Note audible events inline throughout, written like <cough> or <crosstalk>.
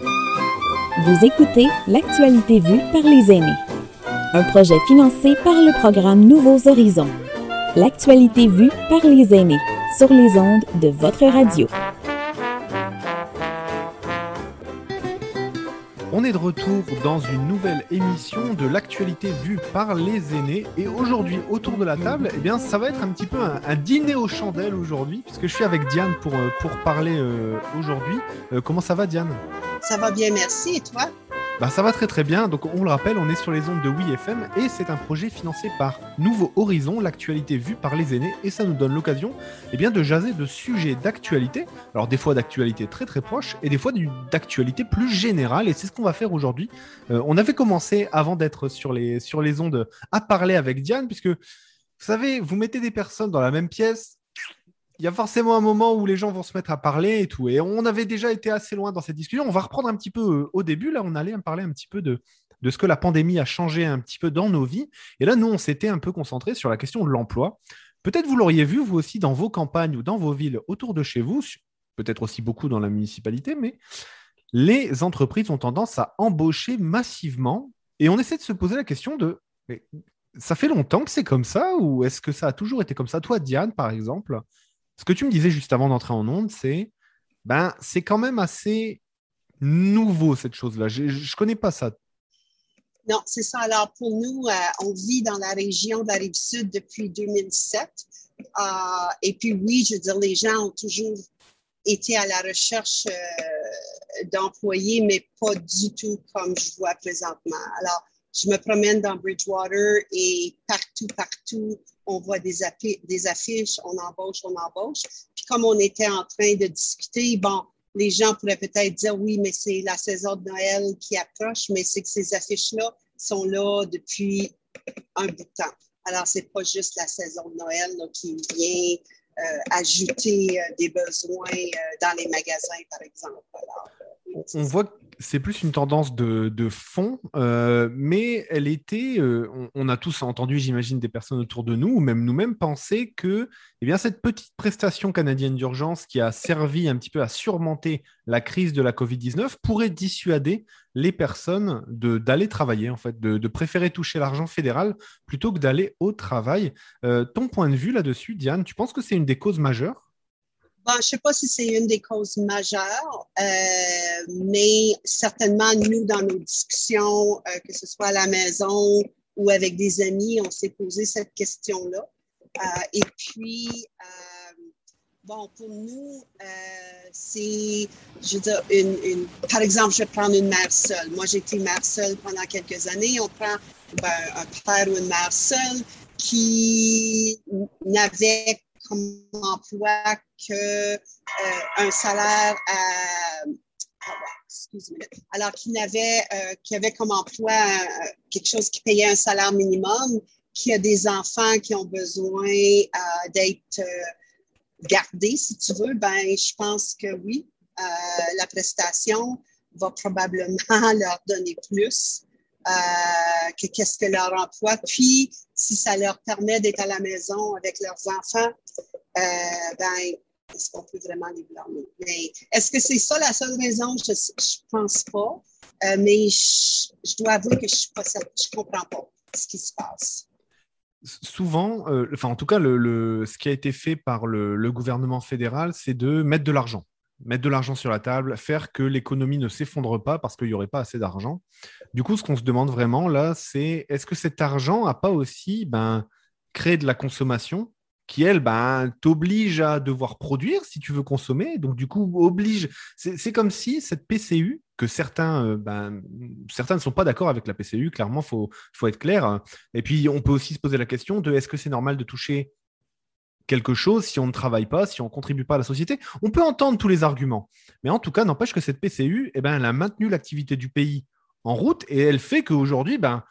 Vous écoutez L'actualité vue par les aînés, un projet financé par le programme Nouveaux Horizons. L'actualité vue par les aînés sur les ondes de votre radio. On est de retour dans une nouvelle émission de l'actualité vue par les aînés. Et aujourd'hui, autour de la table, eh bien, ça va être un petit peu un, dîner aux chandelles aujourd'hui, puisque je suis avec Diane pour, euh, parler euh, aujourd'hui. Euh, comment ça va, Diane? Ça va bien, merci. Et toi? Bah, ça va très très bien. Donc on le rappelle, on est sur les ondes de WeFM et c'est un projet financé par Nouveau Horizon, l'actualité vue par les aînés et ça nous donne l'occasion eh bien, de jaser de sujets d'actualité. Alors des fois d'actualité très très proche et des fois d'actualité plus générale et c'est ce qu'on va faire aujourd'hui. Euh, on avait commencé avant d'être sur les, sur les ondes à parler avec Diane puisque vous savez, vous mettez des personnes dans la même pièce, il y a forcément un moment où les gens vont se mettre à parler et tout. Et on avait déjà été assez loin dans cette discussion. On va reprendre un petit peu euh, au début. Là, on allait parler un petit peu de, de ce que la pandémie a changé un petit peu dans nos vies. Et là, nous, on s'était un peu concentré sur la question de l'emploi. Peut-être vous l'auriez vu, vous aussi, dans vos campagnes ou dans vos villes autour de chez vous, peut-être aussi beaucoup dans la municipalité, mais les entreprises ont tendance à embaucher massivement. Et on essaie de se poser la question de, ça fait longtemps que c'est comme ça ou est-ce que ça a toujours été comme ça? Toi, Diane, par exemple, ce que tu me disais juste avant d'entrer en onde, c'est ben, c'est quand même assez nouveau cette chose-là. Je ne connais pas ça. Non, c'est ça. Alors, pour nous, euh, on vit dans la région de la Rive-Sud depuis 2007. Euh, et puis, oui, je veux dire, les gens ont toujours été à la recherche euh, d'employés, mais pas du tout comme je vois présentement. Alors, je me promène dans Bridgewater et partout, partout, on voit des, affiches, on embauche, on embauche. Puis comme on était en train de discuter, bon, les gens pourraient peut-être dire oui, mais c'est la saison de Noël qui approche, mais c'est que ces affiches-là sont là depuis un bout de temps. Alors, c'est pas juste la saison de Noël qui vient euh, ajouter euh, des besoins euh, dans les magasins, par exemple. On voit que c'est plus une tendance de, fond, euh, mais elle était, euh, on, a tous entendu, j'imagine, des personnes autour de nous, ou même nous-mêmes, penser que eh bien, cette petite prestation canadienne d'urgence qui a servi un petit peu à surmonter la crise de la Covid-19 pourrait dissuader les personnes d'aller travailler, en fait, de, préférer toucher l'argent fédéral plutôt que d'aller au travail. Euh, ton point de vue là-dessus, Diane, tu penses que c'est une des causes majeures? Je ne sais pas si c'est une des causes majeures, euh, mais certainement, nous, dans nos discussions, euh, que ce soit à la maison ou avec des amis, on s'est posé cette question-là. Euh, et puis, bon, pour nous, c'est, je veux dire, une, par exemple, je vais prendre une mère seule. Moi, j'ai été mère seule pendant quelques années. On prend ben, un père ou une mère seule qui n'avait comme emploi que euh, un salaire à alors qu'il avait, euh, avait comme emploi euh, quelque chose qui payait un salaire minimum, qui a des enfants qui ont besoin d'être gardés, si tu veux, ben je pense que oui, la prestation va probablement <laughs> leur donner plus que qu'est-ce que leur emploi. Puis, si ça leur permet d'être à la maison avec leurs enfants, euh, ben, est-ce qu'on peut vraiment les blâmer? Est-ce que c'est ça la seule raison? Je ne pense pas. Euh, mais je, dois avouer que je ne comprends pas ce qui se passe souvent, euh, enfin en tout cas, ce qui a été fait par le, gouvernement fédéral, c'est de mettre de l'argent, mettre de l'argent sur la table, faire que l'économie ne s'effondre pas parce qu'il n'y aurait pas assez d'argent. Du coup, ce qu'on se demande vraiment là, c'est est-ce que cet argent n'a pas aussi ben, créé de la consommation qui, elle, ben, t'oblige à devoir produire si tu veux consommer. Donc, du coup, oblige. C'est comme si cette PCU, que certains, euh, ben, certains ne sont pas d'accord avec la PCU, clairement, il faut, faut être clair. Et puis, on peut aussi se poser la question de est-ce que c'est normal de toucher quelque chose si on ne travaille pas, si on ne contribue pas à la société? On peut entendre tous les arguments. Mais en tout cas, n'empêche que cette PCU, eh ben, elle a maintenu l'activité du pays en route et elle fait qu'aujourd'hui, ben,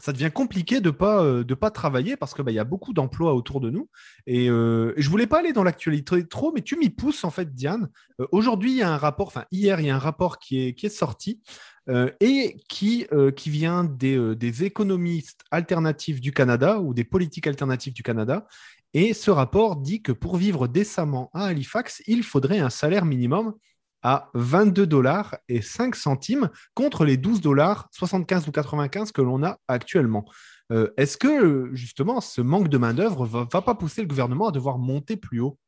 ça devient compliqué de pas euh, de pas travailler parce que bah, y a beaucoup d'emplois autour de nous. Et, euh, je voulais pas aller dans l'actualité trop mais tu m'y pousses en fait Diane. Euh, aujourd'hui il y a un rapport enfin hier il y a un rapport qui est qui est sorti euh, et qui qui vient des, des économistes alternatifs du Canada ou des politiques alternatives du Canada. Et ce rapport dit que pour vivre décemment à Halifax il faudrait un salaire minimum à 22 dollars et 5 centimes contre les 12 dollars 75 ou 95 que l'on a actuellement. Euh, est-ce que justement ce manque de main-d'œuvre ne va, pas pousser le gouvernement à devoir monter plus haut?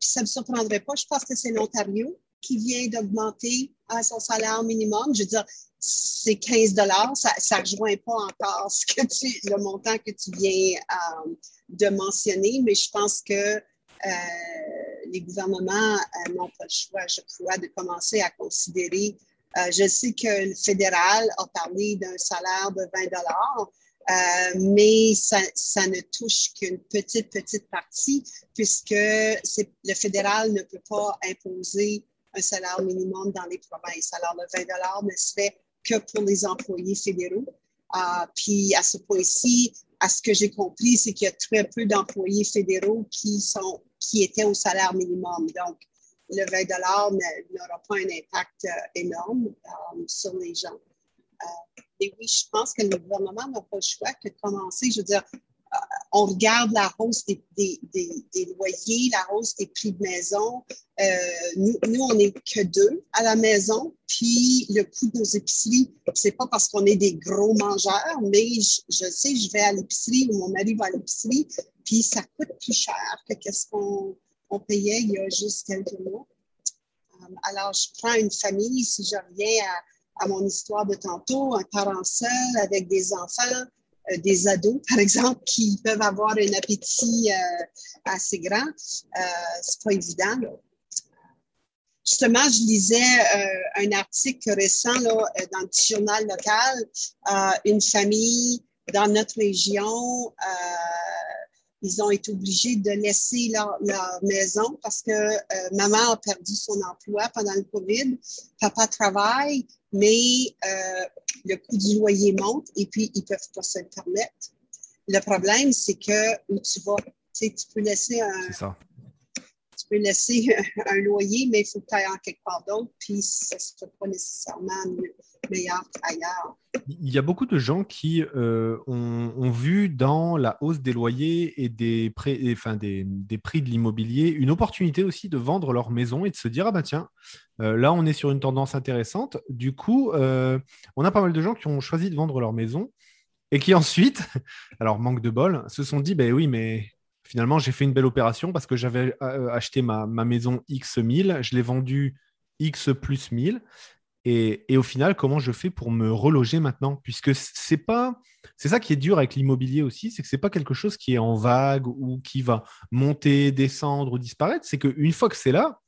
ça ne me surprendrait pas. Je pense que c'est l'Ontario qui vient d'augmenter son salaire minimum. Je veux dire, c'est 15 dollars. Ça ne rejoint pas encore ce que tu, le montant que tu viens euh, de mentionner, mais je pense que euh, les gouvernements euh, n'ont pas le choix, je crois, de commencer à considérer. Euh, je sais que le fédéral a parlé d'un salaire de 20 dollars, mais ça, ne touche qu'une petite, petite partie puisque le fédéral ne peut pas imposer un salaire minimum dans les provinces. Alors, le 20 dollars ne se fait que pour les employés fédéraux. puis, à ce point-ci, à ce que j'ai compris, c'est qu'il y a très peu d'employés fédéraux qui sont qui étaient au salaire minimum. Donc, le 20 n'aura pas un impact euh, énorme euh, sur les gens. Euh, et oui, je pense que le gouvernement n'a pas le choix que de commencer. Je veux dire, on regarde la hausse des, loyers, la hausse des prix de maison. nous, nous, on n'est que deux à la maison, puis le coût de nos épiceries, c'est pas parce qu'on est des gros mangeurs, mais je, je sais, je vais à l'épicerie ou mon mari va à l'épicerie, puis ça coûte plus cher que ce qu'on payait il y a juste quelques mois. Euh, alors, je prends une famille, si je reviens à, mon histoire de tantôt, un parent seul avec des enfants, euh, des ados, par exemple, qui peuvent avoir un appétit euh, assez grand. c'est pas évident. Justement, je lisais un article récent dans le journal local. une famille dans notre région ils ont été obligés de laisser leur, maison parce que euh, maman a perdu son emploi pendant le COVID. Papa travaille, mais euh, le coût du loyer monte et puis ils peuvent pas se le permettre. Le problème, c'est que où tu vas, tu peux laisser un, tu peux laisser <laughs> un loyer, mais il faut que en quelque part d'autre, puis ça ne sera pas nécessairement meilleur qu'ailleurs. Il y a beaucoup de gens qui euh, ont, vu dans la hausse des loyers et des, enfin des prix de l'immobilier une opportunité aussi de vendre leur maison et de se dire ah bah tiens, euh, là on est sur une tendance intéressante. Du coup, euh, on a pas mal de gens qui ont choisi de vendre leur maison et qui <laughs> ensuite, alors manque de bol, se sont dit ben oui mais finalement, j'ai fait une belle opération parce que j'avais euh, acheté ma, maison X 1000, je l'ai vendue X plus 1000. Et, au final, comment je fais pour me reloger maintenant? Puisque c'est pas. C'est ça qui est dur avec l'immobilier aussi, c'est que c'est pas quelque chose qui est en vague ou qui va monter, descendre ou disparaître. C'est qu'une fois que c'est là,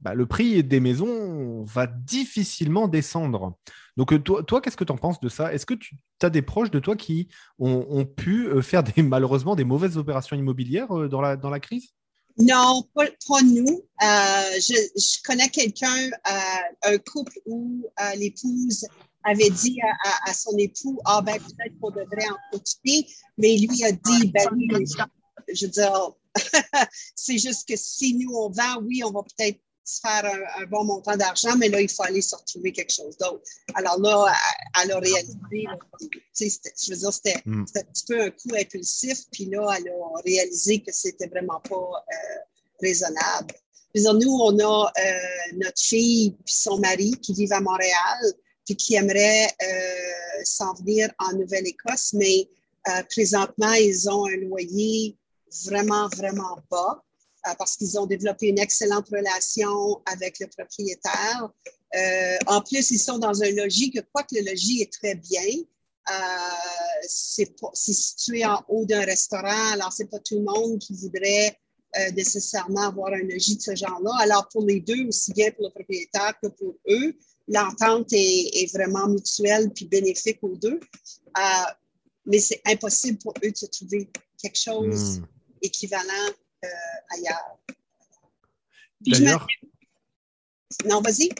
bah, le prix des maisons va difficilement descendre. Donc, euh, toi, toi qu'est-ce que tu en penses de ça? Est-ce que tu as des proches de toi qui ont, pu euh, faire des, malheureusement des mauvaises opérations immobilières euh, dans la, dans la crise? Non, pas, nous. je, connais quelqu'un, un couple où l'épouse avait dit à, son époux, ah ben peut-être qu'on devrait en profiter, mais lui a dit, ben je veux dire, <laughs> c'est juste que si nous on vend, oui, on va peut-être faire un, bon montant d'argent, mais là, il faut aller se retrouver quelque chose d'autre. Alors là, elle, a réalisé, je veux dire, hmm. c'était un petit peu un coup impulsif, puis là, elle a réalisé que c'était vraiment pas euh, raisonnable. nous, on a euh, notre fille puis son mari qui vivent à Montréal, puis qui aimeraient euh, s'en venir en Nouvelle-Écosse, mais présentement, ils ont un loyer vraiment, vraiment bas. Euh, parce qu'ils ont développé une excellente relation avec le propriétaire. Euh, en plus, ils sont dans un logis que, quoique le logis est très bien, euh, c'est situé en haut d'un restaurant, alors c'est pas tout le monde qui voudrait euh, nécessairement avoir un logis de ce genre-là. Alors pour les deux, aussi bien pour le propriétaire que pour eux, l'entente est, est, vraiment mutuelle puis bénéfique aux deux. Mais c'est impossible pour eux de trouver quelque chose hmm. équivalent ailleurs. D'ailleurs, non, vas-y.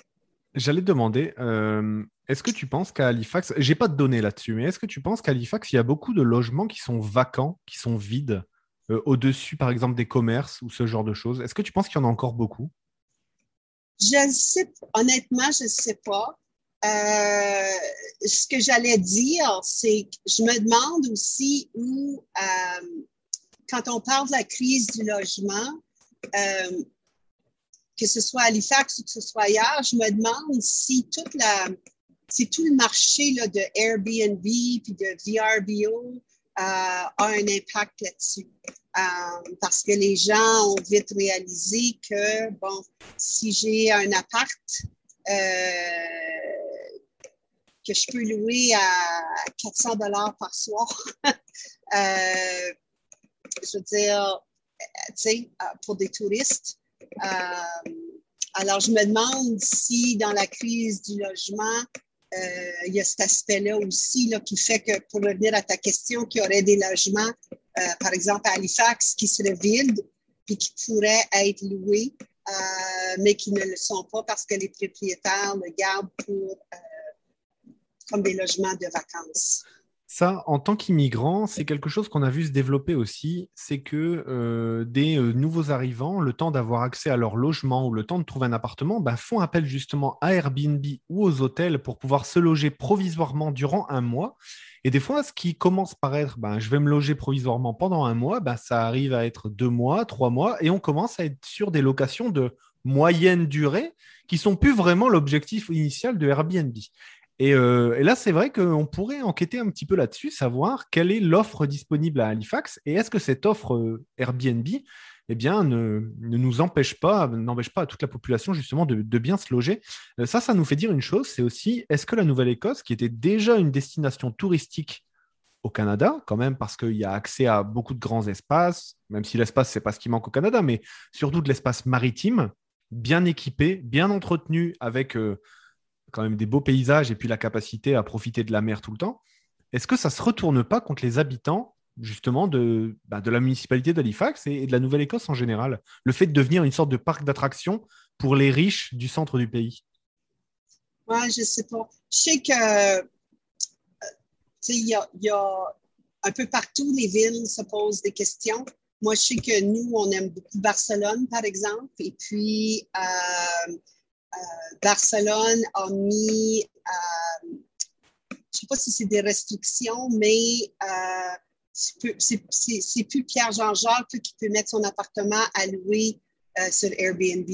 J'allais te demander, euh, est-ce que tu penses qu'à Halifax, j'ai pas de données là-dessus, mais est-ce que tu penses qu'à Halifax, il y a beaucoup de logements qui sont vacants, qui sont vides, euh, au-dessus, par exemple, des commerces ou ce genre de choses? Est-ce que tu penses qu'il y en a encore beaucoup? Je ne sais honnêtement, je ne sais pas. ce que j'allais dire, c'est que je me demande aussi où quand on parle de la crise du logement, euh, que ce soit à Halifax ou que ce soit ailleurs, je me demande si tout le marché de Airbnb puis de VRBO euh, a un impact là-dessus. Euh, parce que les gens ont vite réalisé que, bon, si j'ai un appart que je peux louer à 400 dollars par soir, <laughs> je veux dire, tu sais, pour des touristes, euh, alors, je me demande si dans la crise du logement, euh, il y a cet aspect-là aussi là, qui fait que, pour revenir à ta question, qu'il y aurait des logements, euh, par exemple à Halifax, qui seraient vides puis qui pourraient être loués, mais qui ne le sont pas parce que les propriétaires le gardent pour, comme des logements de vacances. Ça, en tant qu'immigrant, c'est quelque chose qu'on a vu se développer aussi. C'est que euh, des euh, nouveaux arrivants, le temps d'avoir accès à leur logement ou le temps de trouver un appartement, bah, font appel justement à Airbnb ou aux hôtels pour pouvoir se loger provisoirement durant un mois. Et des fois, ce qui commence par être bah, je vais me loger provisoirement pendant un mois, bah, ça arrive à être deux mois, trois mois, et on commence à être sur des locations de moyenne durée qui sont plus vraiment l'objectif initial de Airbnb. Euh, et, là, c'est vrai qu'on pourrait enquêter un petit peu là-dessus, savoir quelle est l'offre disponible à Halifax et est-ce que cette offre euh, Airbnb eh bien, ne, nous empêche pas, n'empêche pas à toute la population justement de, bien se loger. Euh, ça, ça nous fait dire une chose, c'est aussi, est-ce que la Nouvelle-Écosse, qui était déjà une destination touristique au Canada, quand même, parce qu'il y a accès à beaucoup de grands espaces, même si l'espace, c'est pas ce qui manque au Canada, mais surtout de l'espace maritime, bien équipé, bien entretenu, avec quand même des beaux paysages et puis la capacité à profiter de la mer tout le temps, est-ce que ça ne se retourne pas contre les habitants justement de, bah, de la municipalité d'Halifax et, de la Nouvelle-Écosse en général? Le fait de devenir une sorte de parc d'attractions pour les riches du centre du pays? Oui, je sais pas. Je sais que euh, il y, a, un peu partout, les villes se posent des questions. Moi, je sais que nous, on aime beaucoup Barcelone, par exemple, et puis euh, Barcelone a mis, euh, je ne sais pas si c'est des restrictions, mais euh, c'est plus Pierre-Jean-Jacques qui peut mettre son appartement à louer sur Airbnb.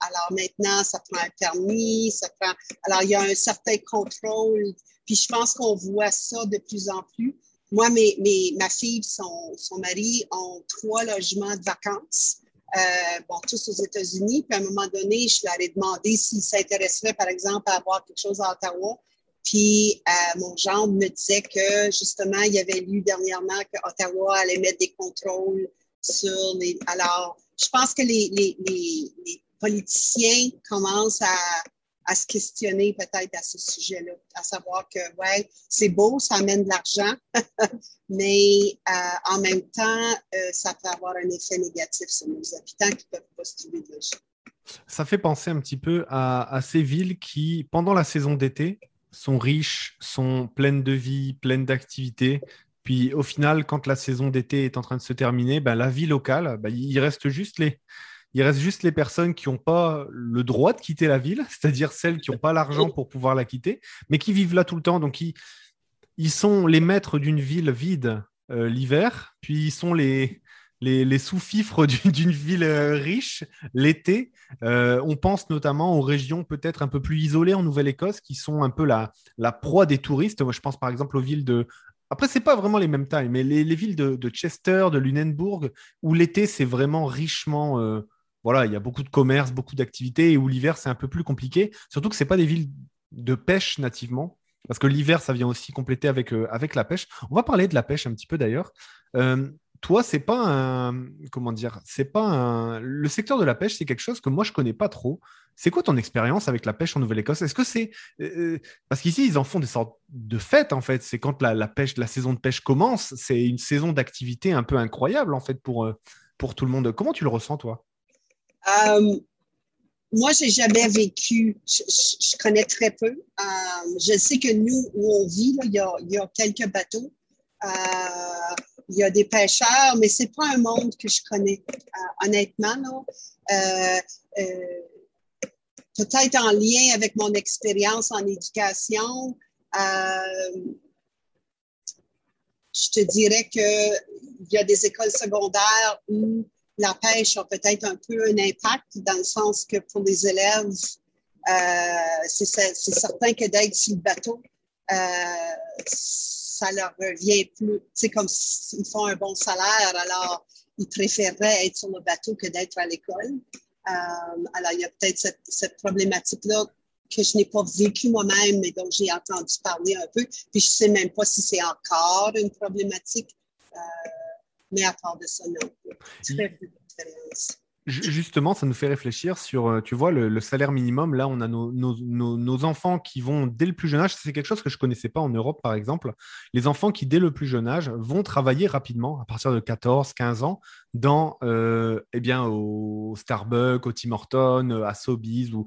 alors maintenant, ça prend un permis, ça prend. Alors, il y a un certain contrôle. Puis je pense qu'on voit ça de plus en plus. Moi, mes, mes, ma fille, son, son mari ont trois logements de vacances. Euh, bon, tous aux États-Unis. Puis à un moment donné, je leur ai demandé s'ils s'intéresseraient, par exemple, à avoir quelque chose à Ottawa. Puis euh, mon genre me disait que justement, il avait lu dernièrement qu'Ottawa allait mettre des contrôles sur les. Alors, je pense que les, les, les, les politiciens commencent à, à se questionner peut-être à ce sujet-là, à savoir que, ouais, c'est beau, ça amène de l'argent, <laughs> mais euh, en même temps, euh, ça peut avoir un effet négatif sur nos habitants qui peuvent pas se trouver de logis. Ça fait penser un petit peu à, ces villes qui, pendant la saison d'été, sont riches, sont pleines de vie, pleines d'activités. Puis au final, quand la saison d'été est en train de se terminer, ben, la vie locale, ben, il reste juste les, il reste juste les personnes qui n'ont pas le droit de quitter la ville, <laughs> c'est-à-dire celles qui n'ont pas l'argent pour pouvoir la quitter, mais qui vivent là tout le temps. Donc, ils, sont les maîtres d'une ville vide euh, l'hiver, puis ils sont les, sous-fifres <laughs> d'une ville euh, riche l'été. Euh, on pense notamment aux régions peut-être un peu plus isolées en Nouvelle-Écosse, qui sont un peu la, proie des touristes. Moi, je pense par exemple aux villes de après, c'est pas vraiment les mêmes tailles, mais les, villes de, Chester, de Lunenburg, où l'été, c'est vraiment richement voilà, il y a beaucoup de commerce, beaucoup d'activités, et où l'hiver, c'est un peu plus compliqué. Surtout que ce pas des villes de pêche nativement, parce que l'hiver, ça vient aussi compléter avec, euh, avec la pêche. On va parler de la pêche un petit peu d'ailleurs. Euh, toi, c'est pas un. Comment dire C'est pas un. Le secteur de la pêche, c'est quelque chose que moi, je connais pas trop. C'est quoi ton expérience avec la pêche en Nouvelle-Écosse? Est-ce que c'est. Euh, parce qu'ici, ils en font des sortes de fêtes, en fait. C'est quand la, la, pêche, la saison de pêche commence. C'est une saison d'activité un peu incroyable, en fait, pour, pour tout le monde. Comment tu le ressens, toi? Euh, moi, j'ai jamais vécu, je, connais très peu. Euh, je sais que nous, où on vit, il, y a, quelques bateaux. Euh, il y a des pêcheurs, mais c'est pas un monde que je connais, honnêtement. Peut-être en lien avec mon expérience en éducation, je te dirais qu'il y a des écoles secondaires où la pêche a peut-être un peu un impact dans le sens que pour les élèves, euh, c'est certain que d'être sur le bateau, euh, ça leur revient plus. C'est comme s'ils font un bon salaire, alors ils préféreraient être sur le bateau que d'être à l'école. Euh, alors, il y a peut-être cette, problématique-là que je n'ai pas vécue moi-même, mais dont j'ai entendu parler un peu. Puis je ne sais même pas si c'est encore une problématique. Mais à part de ça, non. Très peu d'expérience. Justement, ça nous fait réfléchir sur, euh, tu vois, le, salaire minimum. Là, on a nos, enfants qui vont dès le plus jeune âge. C'est quelque chose que je ne connaissais pas en Europe, par exemple. Les enfants qui, dès le plus jeune âge, vont travailler rapidement, à partir de 14, 15 ans, dans, euh, eh bien, au Starbucks, au Tim Hortons, euh, à Sobeys ou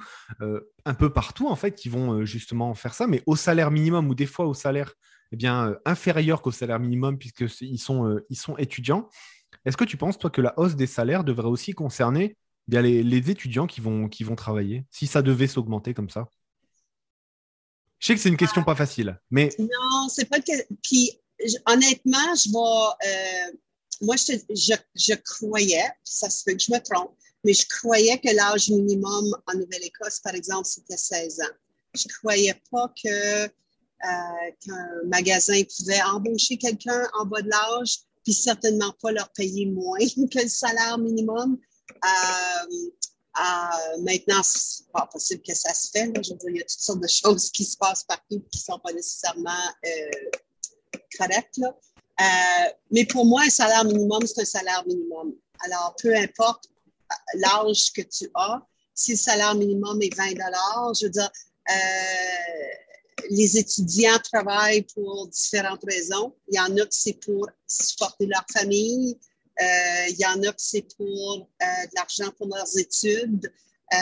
un peu partout, en fait, qui vont justement faire ça, mais au salaire minimum ou des fois au salaire eh bien, inférieur qu'au salaire minimum, puisqu'ils sont, ils sont étudiants. Est-ce que tu penses, toi, que la hausse des salaires devrait aussi concerner bien, les, étudiants qui vont, qui vont travailler, si ça devait s'augmenter comme ça? Je sais que c'est une question pas facile, mais... Non, c'est pas que... Puis, honnêtement, je vais... Euh, moi, je, je, croyais, ça se fait que je me trompe, mais je croyais que l'âge minimum en Nouvelle-Écosse, par exemple, c'était 16 ans. Je croyais pas que euh, qu'un magasin pouvait embaucher quelqu'un en bas de l'âge puis certainement pas leur payer moins <laughs> que le salaire minimum. Euh, euh, maintenant, c'est pas possible que ça se fait. Je veux dire, il y a toutes sortes de choses qui se passent partout qui ne sont pas nécessairement euh, correctes. mais pour moi, un salaire minimum, c'est un salaire minimum. Alors, peu importe l'âge que tu as, si le salaire minimum est 20 je veux dire, les étudiants travaillent pour différentes raisons. Il y en a que c'est pour supporter leur famille. Euh, il y en a que c'est pour euh, de l'argent pour leurs études. Euh,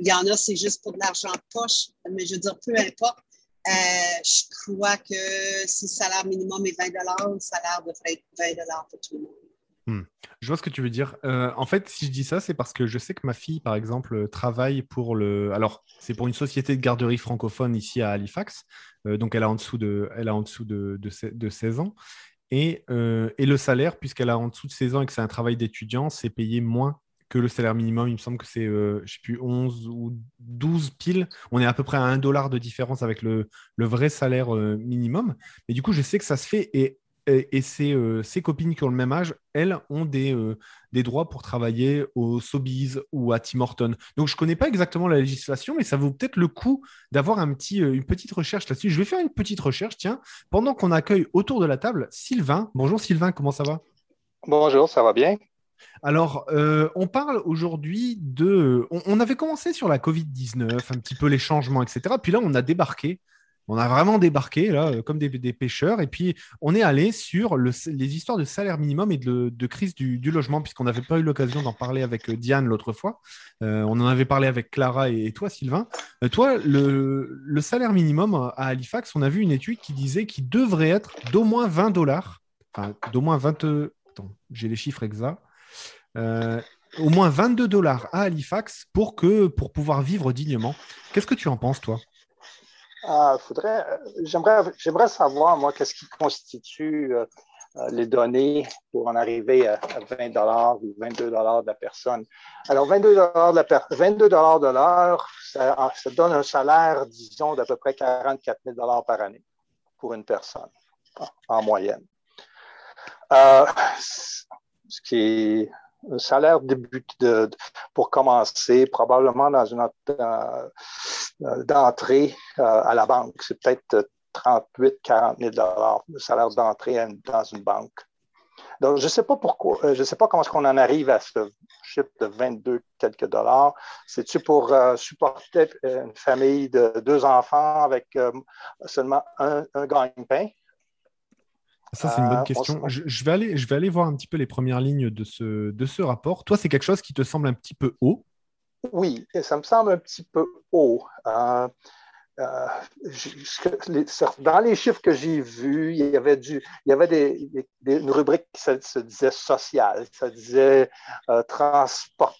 il y en a, c'est juste pour de l'argent de poche. Mais je veux dire, peu importe. je crois que si le salaire minimum est 20 le salaire devrait être 20 pour tout le monde. Hmm. Je vois ce que tu veux dire. Euh, en fait, si je dis ça, c'est parce que je sais que ma fille, par exemple, travaille pour le. Alors, c'est pour une société de garderie francophone ici à Halifax. Euh, donc, elle a en dessous de, elle a en dessous de, de, 16 ans. Et, euh, et le salaire, puisqu'elle a en dessous de 16 ans et que c'est un travail d'étudiant, c'est payé moins que le salaire minimum. Il me semble que c'est, je sais plus, 11 ou 12 piles. On est à peu près à 1 dollar de différence avec le, le vrai salaire minimum. Et du coup, je sais que ça se fait. Et et, euh, ses, copines qui ont le même âge, elles ont des, euh, des droits pour travailler au Sobeys ou à Tim Horton. Donc je ne connais pas exactement la législation, mais ça vaut peut-être le coup d'avoir un petit, euh, une petite recherche là-dessus. Je vais faire une petite recherche, tiens, pendant qu'on accueille autour de la table Sylvain. Bonjour Sylvain, comment ça va? Bonjour, ça va bien? Alors, on parle aujourd'hui de... On, on, avait commencé sur la Covid-19, un petit peu les changements, etc. Puis là, on a débarqué on a vraiment débarqué euh, comme des, pêcheurs, et puis on est allé sur les histoires de salaire minimum et de, crise du, logement, puisqu'on n'avait pas eu l'occasion d'en parler avec euh, Diane l'autre fois. Euh, on en avait parlé avec Clara et, toi, Sylvain. toi, le, salaire minimum à Halifax, on a vu une étude qui disait qu'il devrait être d'au moins 20 dollars, enfin d'au moins 20. Attends, j'ai les chiffres exacts. au moins 22 dollars à Halifax pour pouvoir vivre dignement. Qu'est-ce que tu en penses, toi? Ah, faudrait, euh, j'aimerais, j'aimerais savoir, moi, qu'est-ce qui constitue euh, euh, les données pour en arriver à, 20 dollars ou 22 dollars de la personne. Alors, 22 dollars de, 22 de l'heure, ça, ça, donne un salaire, disons, d'à peu près 44 000 dollars par année pour une personne, en moyenne. ce qui est salaire début de, pour commencer, probablement dans une euh, d'entrée euh, à la banque. C'est peut-être 38, 40 000 dollars le salaire d'entrée dans une banque. Donc, je ne sais pas pourquoi, euh, je sais pas comment est-ce qu'on en arrive à ce chiffre de 22 quelques dollars. C'est-tu pour supporter une famille de deux enfants avec seulement un, un gagne-pain? Ça, c'est une bonne euh, question. Je, vais aller, je vais aller voir un petit peu les premières lignes de ce, de ce rapport. Toi, c'est quelque chose qui te semble un petit peu haut Oui, ça me semble un petit peu haut. Euh, euh, dans les chiffres que j'ai vus, il y avait, du, il y avait des, une rubrique qui se, disait sociale, ça disait transport,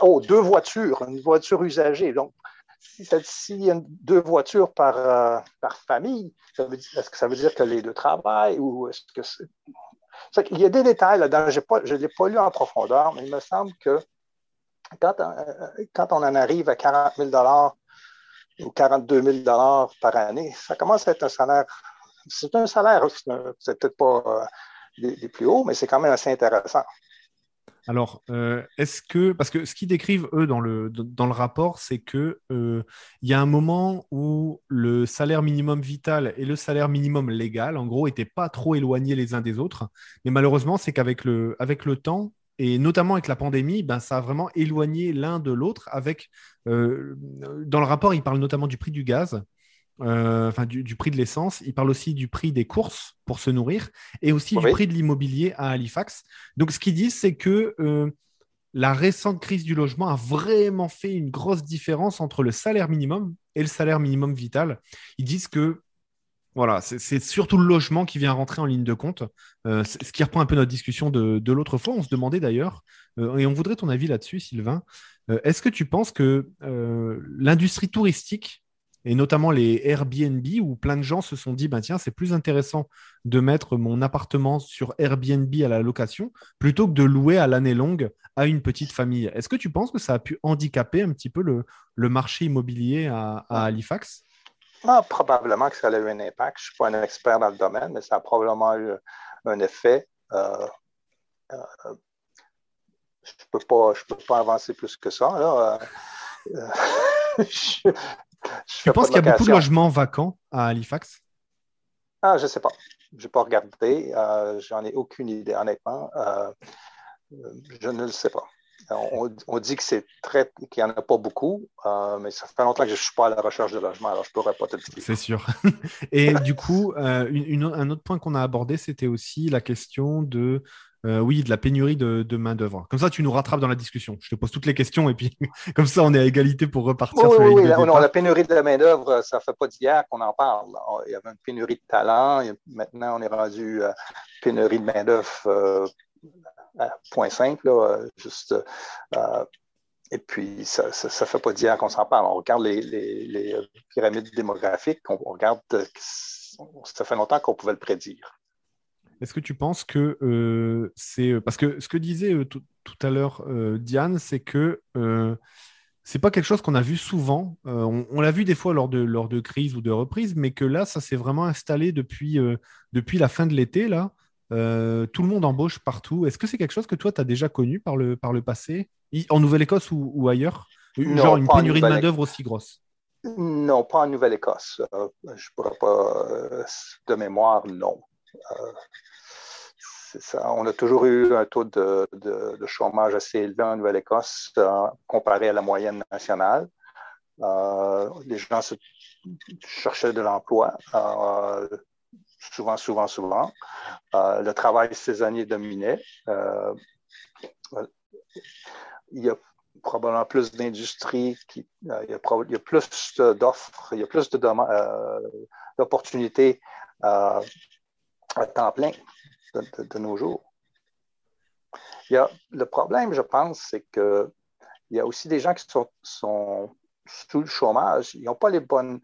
oh, deux voitures, une voiture usagée. Donc, s'il y a deux voitures par, par famille, est-ce que ça veut dire que les deux travaillent ou est-ce que il y a des détails là-dedans. je ne l'ai pas lu en profondeur, mais il me semble que quand, on en arrive à 40 000 ou 42 000 par année, ça commence à être un salaire. C'est un salaire, c'est peut-être pas des, des, plus hauts, mais c'est quand même assez intéressant. Alors, euh, est-ce que, parce que ce qu'ils décrivent, eux, dans le, dans le rapport, c'est qu'il euh, y a un moment où le salaire minimum vital et le salaire minimum légal, en gros, n'étaient pas trop éloignés les uns des autres. Mais malheureusement, c'est qu'avec le, avec le temps, et notamment avec la pandémie, ben, ça a vraiment éloigné l'un de l'autre. Avec, euh, dans le rapport, ils parlent notamment du prix du gaz. Euh, enfin du, prix de l'essence. Il parle aussi du prix des courses pour se nourrir et aussi du prix de l'immobilier à Halifax. Donc, ce qu'ils disent, c'est que euh, la récente crise du logement a vraiment fait une grosse différence entre le salaire minimum et le salaire minimum vital. Ils disent que voilà, c'est surtout le logement qui vient rentrer en ligne de compte. Euh, ce qui reprend un peu notre discussion de, de l'autre fois. On se demandait d'ailleurs, et on voudrait ton avis là-dessus, Sylvain. Est-ce que tu penses que l'industrie touristique et notamment les Airbnb où plein de gens se sont dit bah, tiens, c'est plus intéressant de mettre mon appartement sur Airbnb à la location plutôt que de louer à l'année longue à une petite famille. Est-ce que tu penses que ça a pu handicaper un petit peu le, le marché immobilier à, Halifax? Ah, Probablement que ça a eu un impact. Je ne suis pas un expert dans le domaine, mais ça a probablement eu un effet. Euh, euh, je ne peux, peux, pas avancer plus que ça. Là. Euh, <laughs> tu penses qu'il y a beaucoup de logements vacants à Halifax? Ah, je ne sais pas. Je n'ai pas regardé. Euh, J'en ai aucune idée, honnêtement. Euh, je ne le sais pas. On, dit que c'est très qu'il n'y en a pas beaucoup, euh, mais ça fait longtemps que je ne suis pas à la recherche de logements, alors je ne pourrais pas te dire. C'est sûr. <laughs> Et du coup, euh, un autre point qu'on a abordé, c'était aussi la question de euh, oui, de la pénurie de, main-d'œuvre. Comme ça, tu nous rattrapes dans la discussion. Je te pose toutes les questions et puis <laughs> comme ça, on est à égalité pour repartir sur oui, la pénurie de la main-d'œuvre, ça ne fait pas d'hier qu'on en parle. Il y avait une pénurie de talent. Maintenant, on est rendu à pénurie de main-d'œuvre euh, point simple, juste. Euh, et puis, ça ne fait pas d'hier qu'on s'en parle. On regarde les, pyramides démographiques, on regarde, ça fait longtemps qu'on pouvait le prédire. Est-ce que tu penses que euh, c'est. Euh, parce que ce que disait euh, tout, à l'heure Diane, c'est que c'est pas quelque chose qu'on a vu souvent. on, l'a vu des fois lors de, lors de crises ou de reprises, mais que là, ça s'est vraiment installé depuis, depuis la fin de l'été. là. tout le monde embauche partout. Est-ce que c'est quelque chose que toi, tu as déjà connu par le, par le passé, en Nouvelle-Écosse ou, ailleurs? Genre une pénurie de main-d'œuvre aussi grosse? Non, pas en Nouvelle-Écosse. je pourrais pas. de mémoire, non. On a toujours eu un taux de, chômage assez élevé en Nouvelle-Écosse euh, comparé à la moyenne nationale. Euh, les gens cherchaient de l'emploi, euh, souvent, souvent, souvent. le travail saisonnier dominait. il y a probablement plus d'industries, il, y a plus d'offres, il y a plus d'opportunités à temps plein de, nos jours. Il y a, le problème, je pense, c'est qu'il y a aussi des gens qui sont, sous le chômage, ils n'ont pas les bonnes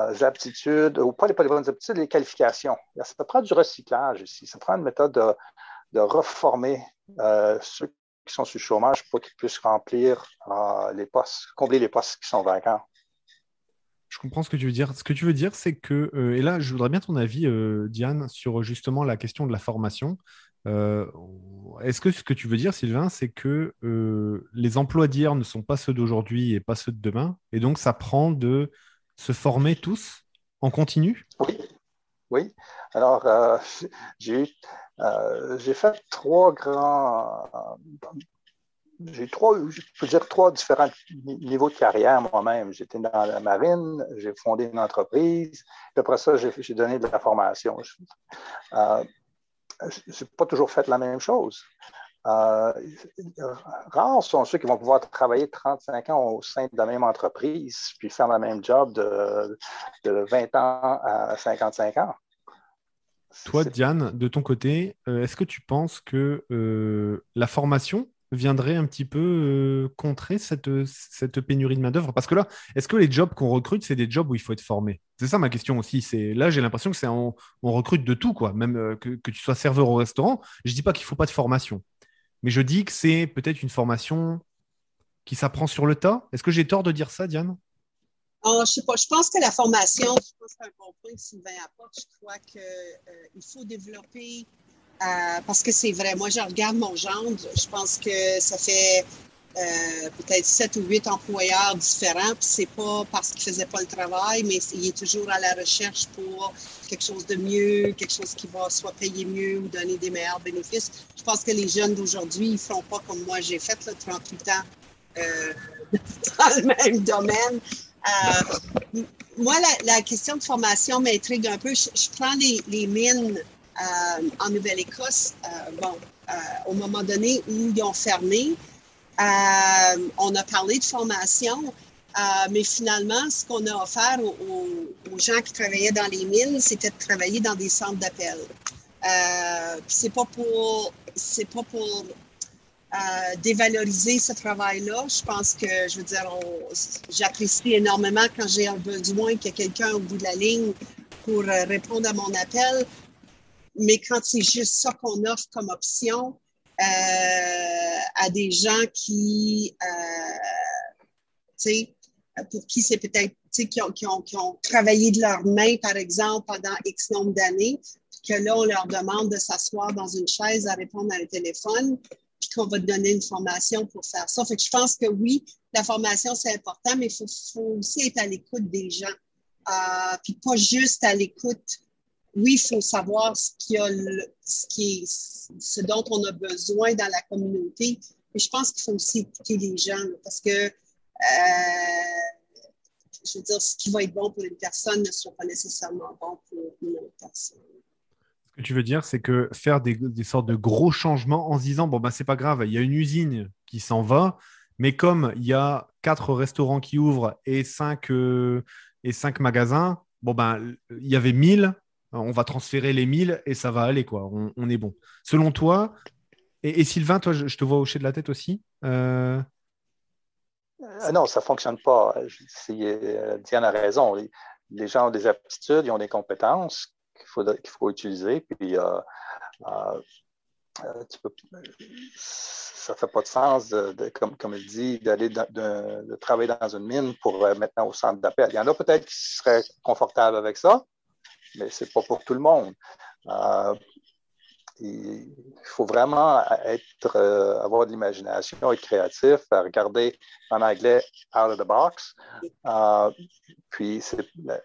euh, aptitudes, ou pas les, bonnes aptitudes, les qualifications. Ça prend du recyclage ici. Ça prend une méthode de, reformer euh, ceux qui sont sous le chômage pour qu'ils puissent remplir euh, les postes, combler les postes qui sont vacants. Je comprends ce que tu veux dire. Ce que tu veux dire, c'est que, euh, et là, je voudrais bien ton avis, euh, Diane, sur justement la question de la formation. Euh, est-ce que ce que tu veux dire, Sylvain, c'est que les emplois d'hier ne sont pas ceux d'aujourd'hui et pas ceux de demain, et donc ça prend de se former tous en continu? Oui, oui. Alors, <laughs> j'ai fait trois grands j'ai trois, je peux dire trois différents niveaux de carrière moi-même. J'étais dans la marine, j'ai fondé une entreprise, puis après ça, j'ai donné de la formation. Euh, je n'ai pas toujours fait la même chose. Euh, rares sont ceux qui vont pouvoir travailler 35 ans au sein de la même entreprise, puis faire le même job de, de 20 ans à 55 ans. Toi, Diane, de ton côté, euh, est-ce que tu penses que la formation viendrait un petit peu euh, contrer cette, cette pénurie de main-d'œuvre? Parce que là, est-ce que les jobs qu'on recrute, c'est des jobs où il faut être formé? C'est ça ma question aussi. C'est Là, j'ai l'impression que c'est on, recrute de tout, quoi. Même euh, que, tu sois serveur au restaurant. Je ne dis pas qu'il ne faut pas de formation. Mais je dis que c'est peut-être une formation qui s'apprend sur le tas. Est-ce que j'ai tort de dire ça, Diane? Ah, je sais pas. Je pense que la formation, je pense que c'est un bon point que Sylvain apporte. Je crois qu'il euh, faut développer euh, parce que c'est vrai. Moi, je regarde mon gendre. Je pense que ça fait euh, peut-être sept ou huit employeurs différents. Puis c'est pas parce qu'il faisait pas le travail, mais il est toujours à la recherche pour quelque chose de mieux, quelque chose qui va soit payer mieux ou donner des meilleurs bénéfices. Je pense que les jeunes d'aujourd'hui, ils feront pas comme moi j'ai fait, là, 38 ans euh, <laughs> dans le même domaine. moi, la, question de formation m'intrigue un peu. Je, prends les, mines en Nouvelle-Écosse, euh, bon, euh, au moment donné où ils ont fermé, on a parlé de formation, mais finalement, ce qu'on a offert aux, gens qui travaillaient dans les mines, c'était de travailler dans des centres d'appel. c'est pas pour, c'est pas pour dévaloriser ce travail-là. Je pense que, je veux dire, j'apprécie énormément quand j'ai un besoin qu'il y ait quelqu'un au bout de la ligne pour répondre à mon appel mais quand c'est juste ça qu'on offre comme option euh, à des gens qui, euh, tu sais, pour qui c'est peut-être, tu sais, qui ont, qui, ont, qui ont, travaillé de leurs mains, par exemple, pendant X nombre d'années, que là, on leur demande de s'asseoir dans une chaise à répondre à un téléphone, puis qu'on va te donner une formation pour faire ça. Fait que je pense que oui, la formation, c'est important, mais il faut, faut, aussi être à l'écoute des gens. Euh, puis pas juste à l'écoute oui, il faut savoir ce, a ce, qui ce dont on a besoin dans la communauté, mais je pense qu'il faut aussi écouter les gens parce que, euh, je veux dire, ce qui va être bon pour une personne ne sera pas nécessairement bon pour une autre personne. Ce que tu veux dire, c'est que faire des, sortes de gros changements en se disant, bon, ben, c'est pas grave, il y a une usine qui s'en va, mais comme il y a quatre restaurants qui ouvrent et cinq, euh, et cinq magasins, bon, ben, il y avait mille on va transférer les 1000 et ça va aller, quoi. On, est bon. Selon toi, et, Sylvain, toi, je, te vois hocher de la tête aussi. Euh, euh, non, ça ne fonctionne pas. Euh, Diane a raison. Les, gens ont des aptitudes, ils ont des compétences qu'il faut, faut utiliser. Puis, ça ne fait pas de sens, comme, comme il dit, d'aller de, travailler dans une mine pour maintenant au centre d'appel. Il y en a peut-être qui seraient confortables avec ça, mais ce n'est pas pour tout le monde. Euh, il faut vraiment être, euh, avoir de l'imagination, être créatif, regarder en anglais out of the box. Euh, puis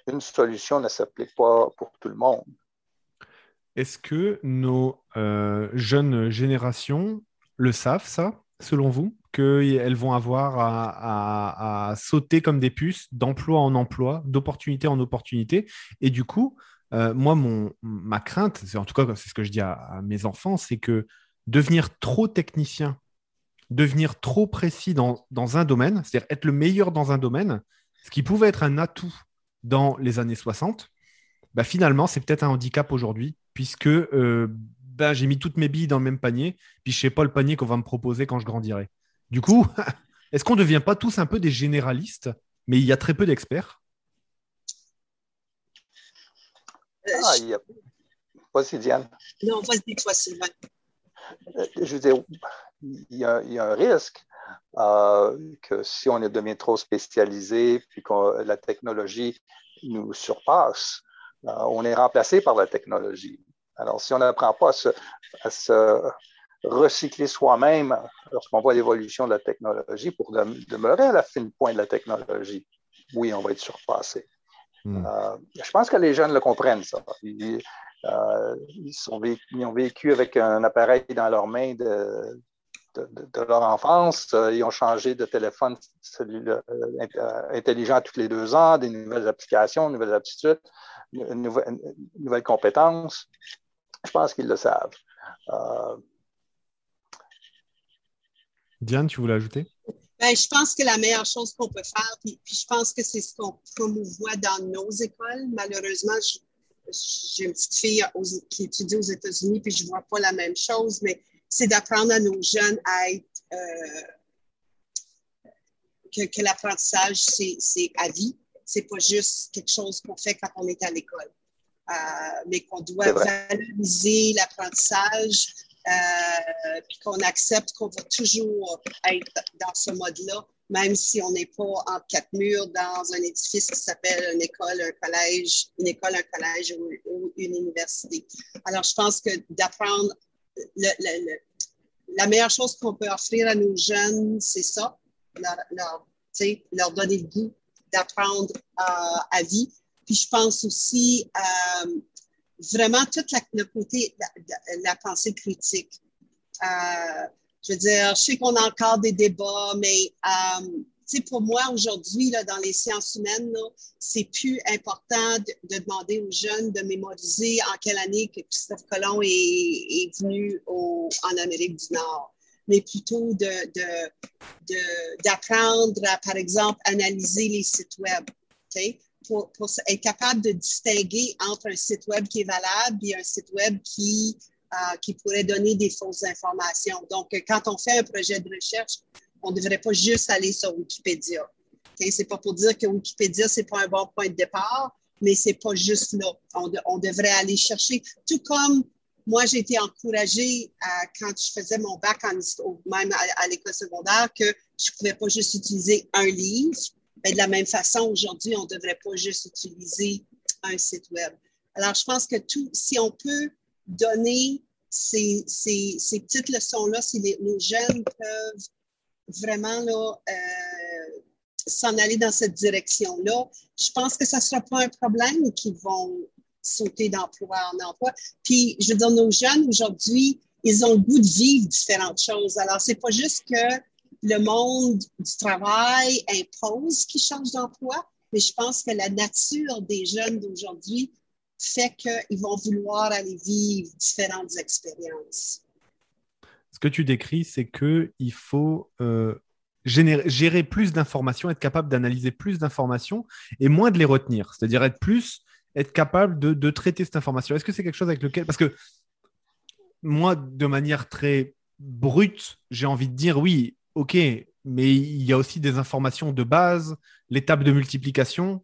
une solution ne s'applique pas pour tout le monde. Est-ce que nos jeunes générations le savent, ça, selon vous, qu'elles vont avoir à, à, sauter comme des puces d'emploi en emploi, d'opportunité en opportunité, et du coup, euh, moi, ma crainte, en tout cas, c'est ce que je dis à, mes enfants, c'est que devenir trop technicien, devenir trop précis dans, un domaine, c'est-à-dire être le meilleur dans un domaine, ce qui pouvait être un atout dans les années 60, bah, finalement, c'est peut-être un handicap aujourd'hui, puisque euh, bah, j'ai mis toutes mes billes dans le même panier, puis je ne sais pas le panier qu'on va me proposer quand je grandirai. Du coup, <laughs> est-ce qu'on ne devient pas tous un peu des généralistes, mais il y a très peu d'experts Ah, a... Vas-y, Diane. Non, vas-y, toi, Sylvain. Euh, je veux dire, il y a, il y a un risque euh, que si on devient trop spécialisé puis que la technologie nous surpasse, euh, on est remplacé par la technologie. Alors, si on n'apprend pas à se, recycler soi-même lorsqu'on voit l'évolution de la technologie pour demeurer à la fine pointe de la technologie, oui, on va être surpassé. Hmm. Euh, je pense que les jeunes le comprennent, ça. Ils, euh, ont vécu avec un appareil dans leurs mains de, leur enfance. Ils ont changé de téléphone intelligent tous les deux ans, des nouvelles applications, nouvelles aptitudes, nouvelles, compétences. Je pense qu'ils le savent. Euh, Diane, tu voulais ajouter? Ben, je pense que la meilleure chose qu'on peut faire, puis, je pense que c'est ce qu'on promouvoit dans nos écoles. Malheureusement, j'ai une petite fille qui étudie aux États-Unis, puis je vois pas la même chose, mais c'est d'apprendre à nos jeunes à être que, l'apprentissage, c'est à vie. C'est pas juste quelque chose qu'on fait quand on est à l'école. mais qu'on doit valoriser l'apprentissage, euh, puis qu'on accepte qu'on va toujours être dans ce mode-là, même si on n'est pas en quatre murs dans un édifice qui s'appelle une école, un collège, une école, un collège ou, une université. Alors, je pense que d'apprendre, la meilleure chose qu'on peut offrir à nos jeunes, c'est ça, leur, donner le goût d'apprendre euh, à vie. Puis je pense aussi euh, vraiment tout le côté de la, pensée critique. Euh, je veux dire, je sais qu'on a encore des débats, mais euh, pour moi, aujourd'hui, dans les sciences humaines, c'est plus important de, demander aux jeunes de mémoriser en quelle année que Christophe Colomb est, venu en Amérique du Nord, mais plutôt d'apprendre de, de, à, par exemple, analyser les sites web. Pour, être capable de distinguer entre un site web qui est valable et un site web qui euh, qui pourrait donner des fausses informations. Donc, quand on fait un projet de recherche, on ne devrait pas juste aller sur Wikipédia. Ce n'est pas pour dire que Wikipédia, ce n'est pas un bon point de départ, mais ce n'est pas juste là. On, devrait aller chercher, tout comme moi, j'ai été encouragée quand je faisais mon bac en même à, l'école secondaire, que je ne pouvais pas juste utiliser un livre. Mais de la même façon, aujourd'hui, on ne devrait pas juste utiliser un site web. Alors, je pense que tout, si on peut donner ces, ces, ces petites leçons-là, si les, jeunes peuvent vraiment là, euh, s'en aller dans cette direction-là, je pense que ça ne sera pas un problème qu'ils vont sauter d'emploi en emploi. Puis, je veux dire, nos jeunes aujourd'hui, ils ont le goût de vivre différentes choses. Alors, c'est pas juste que le monde du travail impose qu'ils changent d'emploi, mais je pense que la nature des jeunes d'aujourd'hui fait qu'ils vont vouloir aller vivre différentes expériences. Ce que tu décris, c'est qu'il faut euh, gérer plus d'informations, être capable d'analyser plus d'informations et moins de les retenir. C'est-à-dire être plus, être capable de, traiter cette information. Est-ce que c'est quelque chose avec lequel... Parce que moi, de manière très brute, j'ai envie de dire oui, ok, mais il y a aussi des informations de base, l'étape de multiplication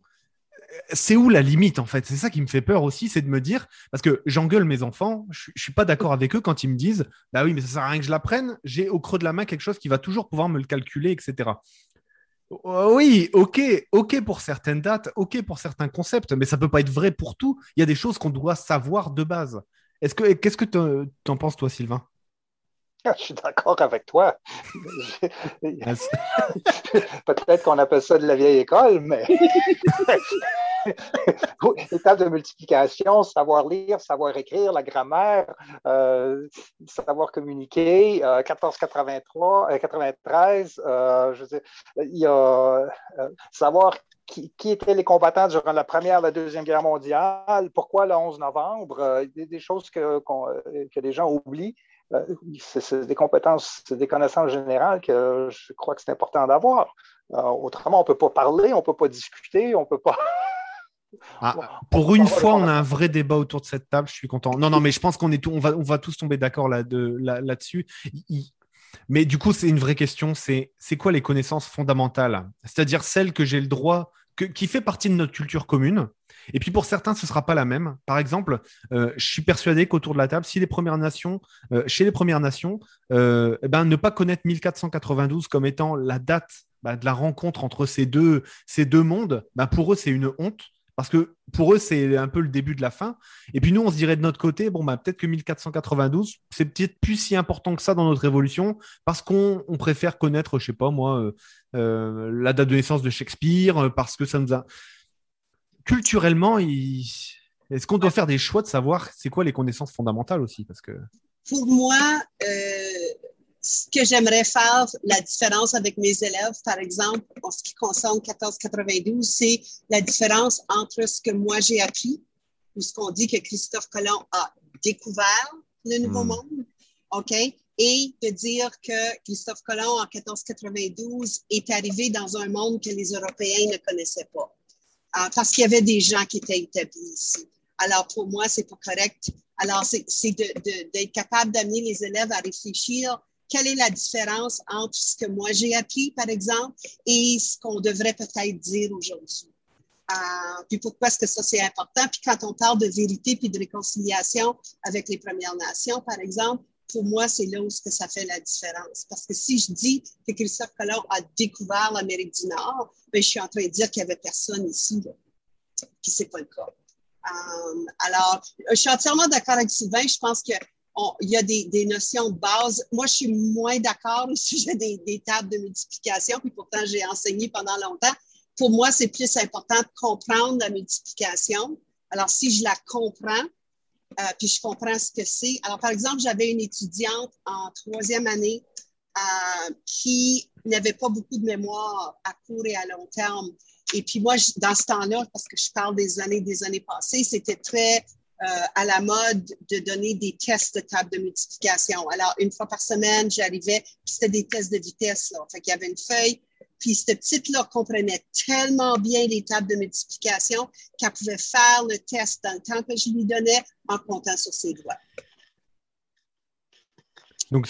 c'est où la limite en fait? C'est ça qui me fait peur aussi, c'est de me dire, parce que j'engueule mes enfants, je, ne suis pas d'accord avec eux quand ils me disent, bah oui, mais ça sert à rien que je l'apprenne, j'ai au creux de la main quelque chose qui va toujours pouvoir me le calculer, etc. Oui, ok, ok pour certaines dates, ok pour certains concepts, mais ça peut pas être vrai pour tout. Il y a des choses qu'on doit savoir de base. Est-ce que, qu'est-ce que tu en penses toi, Sylvain? <laughs> Je suis d'accord avec toi. <laughs> Peut-être qu'on appelle ça de la vieille école, mais <laughs> l'étape de multiplication, savoir lire, savoir écrire, la grammaire, euh, savoir communiquer, 1483, euh, 93, euh, je il y a savoir qui, étaient les combattants durant la Première la Deuxième Guerre mondiale, pourquoi le 11 novembre, des, des, choses que, que les gens oublient. C'est des compétences, c'est des connaissances générales que je crois que c'est important d'avoir. autrement, on ne peut pas parler, on ne peut pas discuter, on ne peut pas. <laughs> Ah, pour une fois, on a un vrai débat autour de cette table. Je suis content. Non, non, mais je pense qu'on est tout, on va, on va tous tomber d'accord là, de, là, dessus Mais du coup, c'est une vraie question. C'est, c'est quoi les connaissances fondamentales? C'est-à-dire celles que j'ai le droit, que, qui fait partie de notre culture commune. Et puis pour certains, ce ne sera pas la même. Par exemple, euh, je suis persuadé qu'autour de la table, si les Premières Nations, euh, chez les Premières Nations, euh, eh ben, ne pas connaître 1492 comme étant la date bah, de la rencontre entre ces deux, ces deux mondes, bah, pour eux, c'est une honte. Parce que pour eux, c'est un peu le début de la fin. Et puis nous, on se dirait de notre côté, bon, bah, peut-être que 1492, c'est peut-être plus si important que ça dans notre évolution, parce qu'on préfère connaître, je sais pas moi, la date de naissance de Shakespeare, parce que ça nous a. Culturellement, est-ce qu'on doit faire des choix de savoir c'est quoi les connaissances fondamentales aussi? Parce que... Pour moi, ce que j'aimerais faire, la différence avec mes élèves, par exemple, en ce qui concerne 1492, c'est la différence entre ce que moi j'ai appris ou ce qu'on dit que Christophe Colomb a découvert le Nouveau hmm. Monde, OK? Et de dire que Christophe Colomb, en 1492, est arrivé dans un monde que les Européens ne connaissaient pas. Euh, parce qu'il y avait des gens qui étaient établis ici. Alors, pour moi, c'est pas correct. Alors, c'est d'être capable d'amener les élèves à réfléchir quelle est la différence entre ce que moi j'ai appris, par exemple, et ce qu'on devrait peut-être dire aujourd'hui? Euh, puis pourquoi est-ce que ça c'est important? Puis quand on parle de vérité puis de réconciliation avec les Premières Nations, par exemple, pour moi, c'est là où que ça fait la différence. Parce que si je dis que Christophe Colomb a découvert l'Amérique du Nord, bien, je suis en train de dire qu'il n'y avait personne ici. Là. Puis c'est pas le cas. Euh, alors, je suis entièrement d'accord avec Sylvain. Je pense qu'il y a des, notions de base. Moi, je suis moins d'accord au sujet des, tables de multiplication, puis pourtant, j'ai enseigné pendant longtemps. Pour moi, c'est plus important de comprendre la multiplication. Alors, si je la comprends, euh, puis je comprends ce que c'est. Alors, par exemple, j'avais une étudiante en troisième année euh, qui n'avait pas beaucoup de mémoire à court et à long terme. Et puis moi, dans ce temps-là, parce que je parle des années, des années passées, c'était très euh, à la mode de donner des tests de table de multiplication. Alors, une fois par semaine, j'arrivais, c'était des tests de vitesse. Là. Fait qu'il y avait une feuille, puis cette petite-là comprenait tellement bien les tables de multiplication qu'elle pouvait faire le test dans le temps que je lui donnais en comptant sur ses doigts. Donc,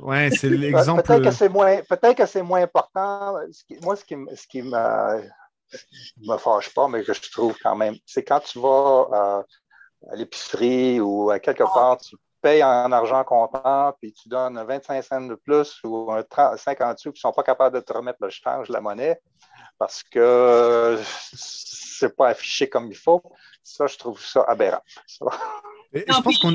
ouais, c'est <laughs> l'exemple. Peut-être que c'est moins, peut-être que c'est moins important. moi, ce qui, ce qui me, me fâche pas, mais que je trouve quand même, c'est quand tu vas euh, à l'épicerie ou à quelque ah. part, tu payes en argent comptant, puis tu donnes 25 cents de plus ou un 50 sous qui ne sont pas capables de te remettre le change, la monnaie, parce que c'est pas affiché comme il faut. Ça, je trouve ça aberrant. je,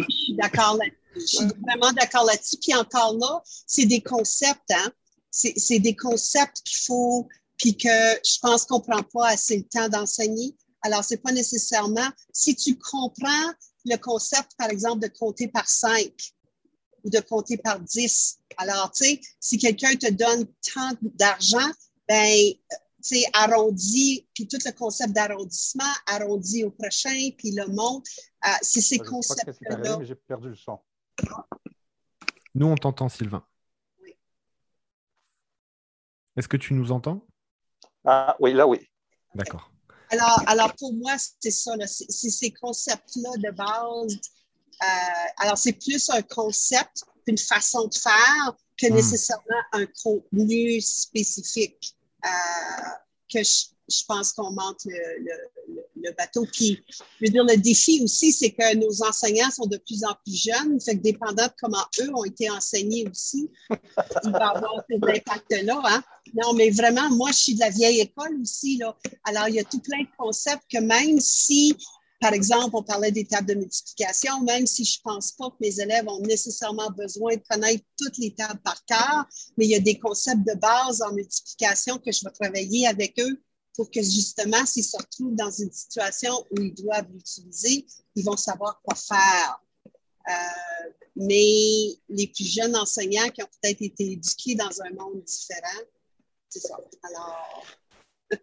suis d'accord là Je suis vraiment d'accord là-dessus. Puis encore là, c'est des concepts, hein? C'est des concepts qu'il faut, puis que je pense qu'on ne prend pas assez le temps d'enseigner. Alors, c'est pas nécessairement, si tu comprends le concept, par exemple, de compter par 5 ou de compter par 10, alors, tu sais, si quelqu'un te donne tant d'argent, ben, tu sais, arrondi, puis tout le concept d'arrondissement, arrondi au prochain, puis le monde, euh, c'est ces concepts-là. J'ai perdu le son. Nous, on t'entend, Sylvain. Oui. Est-ce que tu nous entends? Ah oui, là, oui. D'accord. Alors, alors, pour moi, c'est ça, c'est ces concepts-là de base. Euh, alors, c'est plus un concept, une façon de faire que hmm. nécessairement un contenu spécifique euh, que je, je pense qu'on manque le, bateau. Puis, je veux dire, le défi aussi, c'est que nos enseignants sont de plus en plus jeunes. Fait que dépendant de comment eux ont été enseignés aussi, il va y avoir ces impacts-là. Hein? Non, mais vraiment, moi, je suis de la vieille école aussi. Là. Alors, il y a tout plein de concepts que même si par exemple, on parlait des tables de multiplication, même si je ne pense pas que mes élèves ont nécessairement besoin de connaître toutes les tables par cœur, mais il y a des concepts de base en multiplication que je vais travailler avec eux pour que justement, s'ils se retrouvent dans une situation où ils doivent l'utiliser, ils vont savoir quoi faire. Euh, mais les plus jeunes enseignants qui ont peut-être été éduqués dans un monde différent, c'est ça. Alors. <laughs>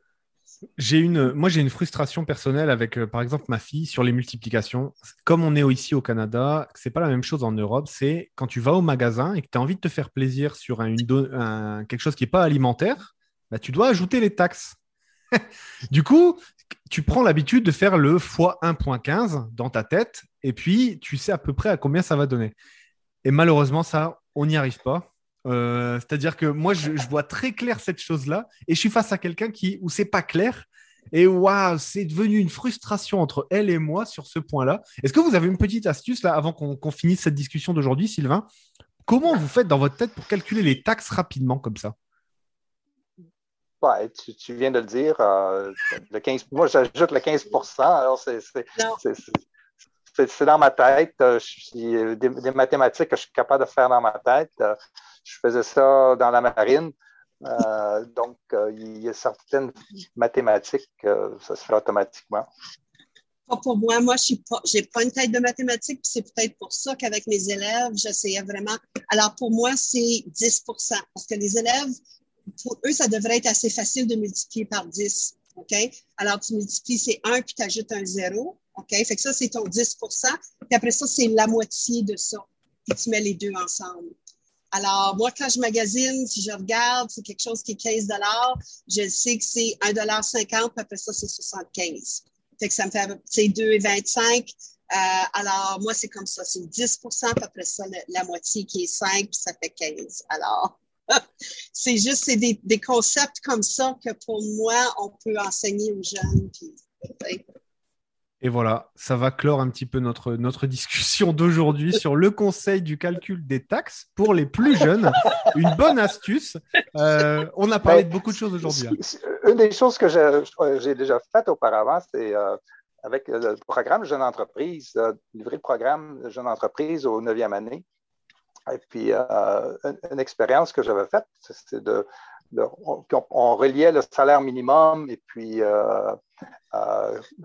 J'ai une, moi, j'ai une frustration personnelle avec, euh, par exemple, ma fille sur les multiplications. Comme on est ici au Canada, c'est pas la même chose en Europe. C'est quand tu vas au magasin et que tu as envie de te faire plaisir sur un, quelque chose qui n'est pas alimentaire, bah, tu dois ajouter les taxes. <laughs> du coup, tu prends l'habitude de faire le x 1.15 dans ta tête et puis tu sais à peu près à combien ça va donner. Et malheureusement, ça, on n'y arrive pas. Euh, c'est-à-dire que moi, je, vois très clair cette chose-là et je suis face à quelqu'un qui où c'est pas clair. Et waouh, c'est devenu une frustration entre elle et moi sur ce point-là. Est-ce que vous avez une petite astuce là avant qu'on finisse cette discussion d'aujourd'hui, Sylvain? Comment vous faites dans votre tête pour calculer les taxes rapidement comme ça? Ouais, tu, viens de le dire, euh, le 15, moi j'ajoute le 15% alors c'est dans ma tête. Euh, des, des, mathématiques que je suis capable de faire dans ma tête. Euh, je faisais ça dans la marine. donc, il y a certaines mathématiques, ça se fait automatiquement. Pas pour moi. Moi, je n'ai pas, pas une tête de mathématiques. C'est peut-être pour ça qu'avec mes élèves, j'essayais vraiment. Alors, pour moi, c'est 10% parce que les élèves, pour eux, ça devrait être assez facile de multiplier par 10. OK? Alors, tu multiplies, c'est 1, puis tu ajoutes un 0. OK? Fait que ça, c'est ton 10% Puis après ça, c'est la moitié de ça. Puis tu mets les deux ensemble. Alors, moi, quand je magasine, si je regarde, c'est quelque chose qui est 15 je sais que c'est 1,50 puis après ça, c'est 75. Fait que ça me fait, c'est 2,25. alors, moi, c'est comme ça. C'est 10% puis après ça, la, moitié qui est 5 puis ça fait 15. Alors, c'est juste c'est des, des, concepts comme ça que pour moi, on peut enseigner aux jeunes. Puis, et voilà, ça va clore un petit peu notre, notre discussion d'aujourd'hui sur le conseil du calcul des taxes pour les plus jeunes. Une bonne astuce. Euh, on a parlé de beaucoup de choses aujourd'hui. Hein. Une des choses que j'ai déjà faites auparavant, c'est euh, avec le programme Jeune Entreprise, euh, livrer le programme Jeune Entreprise au 9e année. Et puis, une, expérience que j'avais faite, c'est de, on, reliait le salaire minimum et puis euh,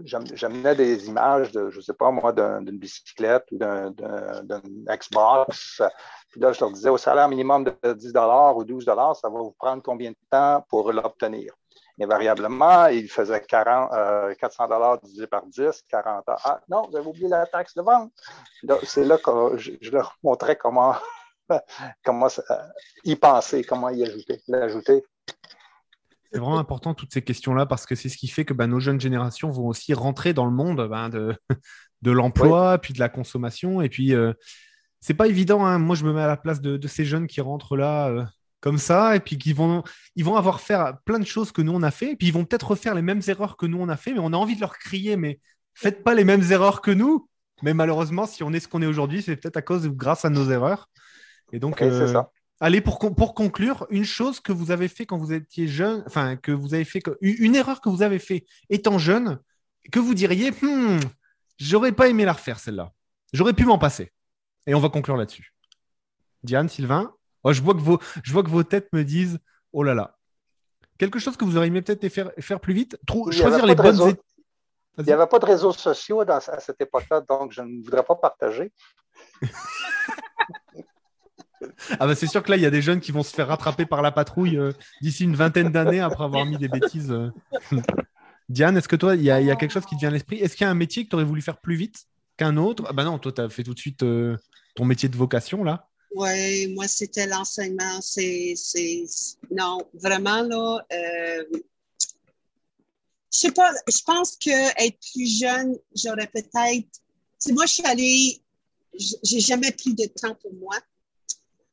j'amenais des images de, je ne sais pas moi, d'une bicyclette ou d'un Xbox. Puis là, je leur disais, au salaire minimum de 10 ou 12 ça va vous prendre combien de temps pour l'obtenir? Invariablement, il faisait 40, 400 dollars divisé par 10, 40 Ah non, vous avez oublié la taxe de vente. C'est là que je, leur montrais comment, <laughs> comment y penser, comment y ajouter, l'ajouter. C'est vraiment important toutes ces questions-là parce que c'est ce qui fait que bah, nos jeunes générations vont aussi rentrer dans le monde bah, de, <laughs> de l'emploi, puis de la consommation. Et puis, euh, c'est pas évident. Hein. Moi, je me mets à la place de, ces jeunes qui rentrent là euh, comme ça et puis qui vont, ils vont avoir faire plein de choses que nous on a fait. Et puis ils vont peut-être refaire les mêmes erreurs que nous on a fait, mais on a envie de leur crier, mais faites pas les mêmes erreurs que nous. Mais malheureusement, si on est ce qu'on est aujourd'hui, c'est peut-être à cause ou grâce à nos erreurs. Et donc, euh, ça. Allez, pour, pour conclure, une chose que vous avez fait quand vous étiez jeune, enfin, que vous avez fait, une erreur que vous avez fait étant jeune, que vous diriez, hmm, j'aurais pas aimé la refaire celle-là. J'aurais pu m'en passer. Et on va conclure là-dessus. Diane, Sylvain, oh, je, vois que vos, je vois que vos têtes me disent, oh là là. Quelque chose que vous auriez aimé peut-être faire, faire plus vite, choisir les bonnes. Il n'y avait pas de réseaux sociaux à cette époque-là, donc je ne voudrais pas partager. <laughs> Ah bah c'est sûr que là, il y a des jeunes qui vont se faire rattraper par la patrouille euh, d'ici une vingtaine d'années après avoir mis des bêtises. Euh. <laughs> Diane, est-ce que toi, il y, a quelque chose qui te vient à l'esprit? Est-ce qu'il y a un métier que tu aurais voulu faire plus vite qu'un autre? Ah bah non, toi, tu as fait tout de suite euh, ton métier de vocation, là. Oui, moi, c'était l'enseignement. C'est, Non, vraiment, là, je sais pas, je pense qu'être plus jeune, j'aurais peut-être... moi, je suis allée... J'ai jamais pris de temps pour moi.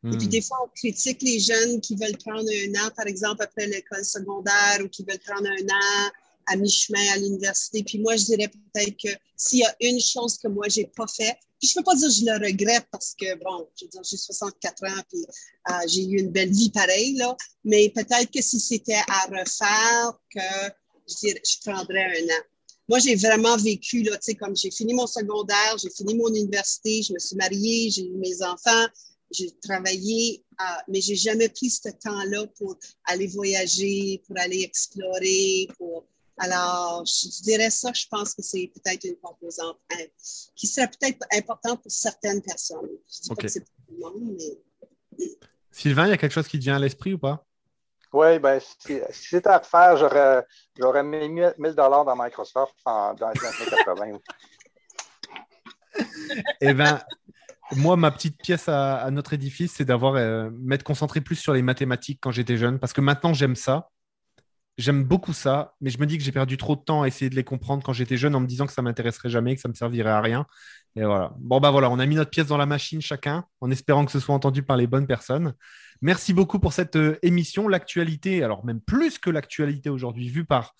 Et puis, hmm. des fois, on critique les jeunes qui veulent prendre un an, par exemple, après l'école secondaire ou qui veulent prendre un an à mi-chemin à l'université. Puis moi, je dirais peut-être que s'il y a une chose que moi, j'ai pas fait, je peux pas dire que je le regrette parce que, bon, je veux dire, j'ai 64 ans puis euh, j'ai eu une belle vie pareille, là. Mais peut-être que si c'était à refaire, que je prendrais un an. Moi, j'ai vraiment vécu, là, tu sais, comme j'ai fini mon secondaire, j'ai fini mon université, je me suis mariée, j'ai eu mes enfants, j'ai travaillé, mais j'ai jamais pris ce temps-là pour aller voyager, pour aller explorer, pour alors, je dirais ça, je pense que c'est peut-être une composante hein, qui serait peut-être importante pour certaines personnes. Je dis pas que c'est pour tout le monde, mais. Sylvain, il y a quelque chose qui te vient à l'esprit ou pas? Oui, ben, si, c'était à refaire, j'aurais, j'aurais mis 1000 dollars dans Microsoft dans les années 80. <laughs> eh bien, moi, ma petite pièce à, notre édifice, c'est d'avoir euh, m'être concentré plus sur les mathématiques quand j'étais jeune, parce que maintenant j'aime ça. J'aime beaucoup ça, mais je me dis que j'ai perdu trop de temps à essayer de les comprendre quand j'étais jeune en me disant que ça m'intéresserait jamais, que ça me servirait à rien. Et voilà. Bon bah voilà, on a mis notre pièce dans la machine chacun, en espérant que ce soit entendu par les bonnes personnes. Merci beaucoup pour cette euh, émission. L'actualité, alors même plus que l'actualité aujourd'hui, vue par,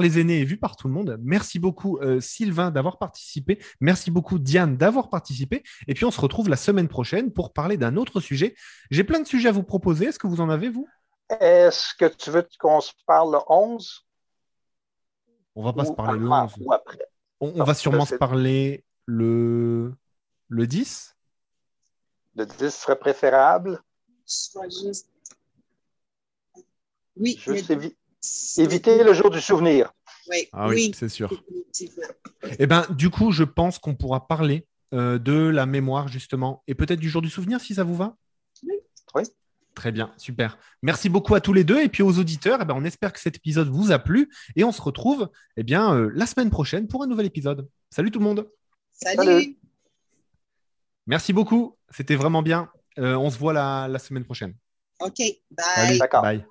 les aînés et vue par tout le monde. Merci beaucoup euh, Sylvain d'avoir participé. Merci beaucoup Diane d'avoir participé. Et puis on se retrouve la semaine prochaine pour parler d'un autre sujet. J'ai plein de sujets à vous proposer. Est-ce que vous en avez, vous? Est-ce que tu veux qu'on se parle le 11 On va pas se parler le 11. On, va sûrement se parler le, le 10 Le 10 serait préférable juste. Oui. éviter le jour du souvenir. Oui, ah oui, c'est sûr. Eh ben, du coup, je pense qu'on pourra parler euh, de la mémoire, justement, et peut-être du jour du souvenir, si ça vous va. Oui. oui. Très bien, super. Merci beaucoup à tous les deux et puis aux auditeurs. Eh ben, on espère que cet épisode vous a plu et on se retrouve eh bien, euh, la semaine prochaine pour un nouvel épisode. Salut tout le monde. Salut. Merci beaucoup. C'était vraiment bien. Euh, on se voit la, la semaine prochaine. OK. Bye. Bye.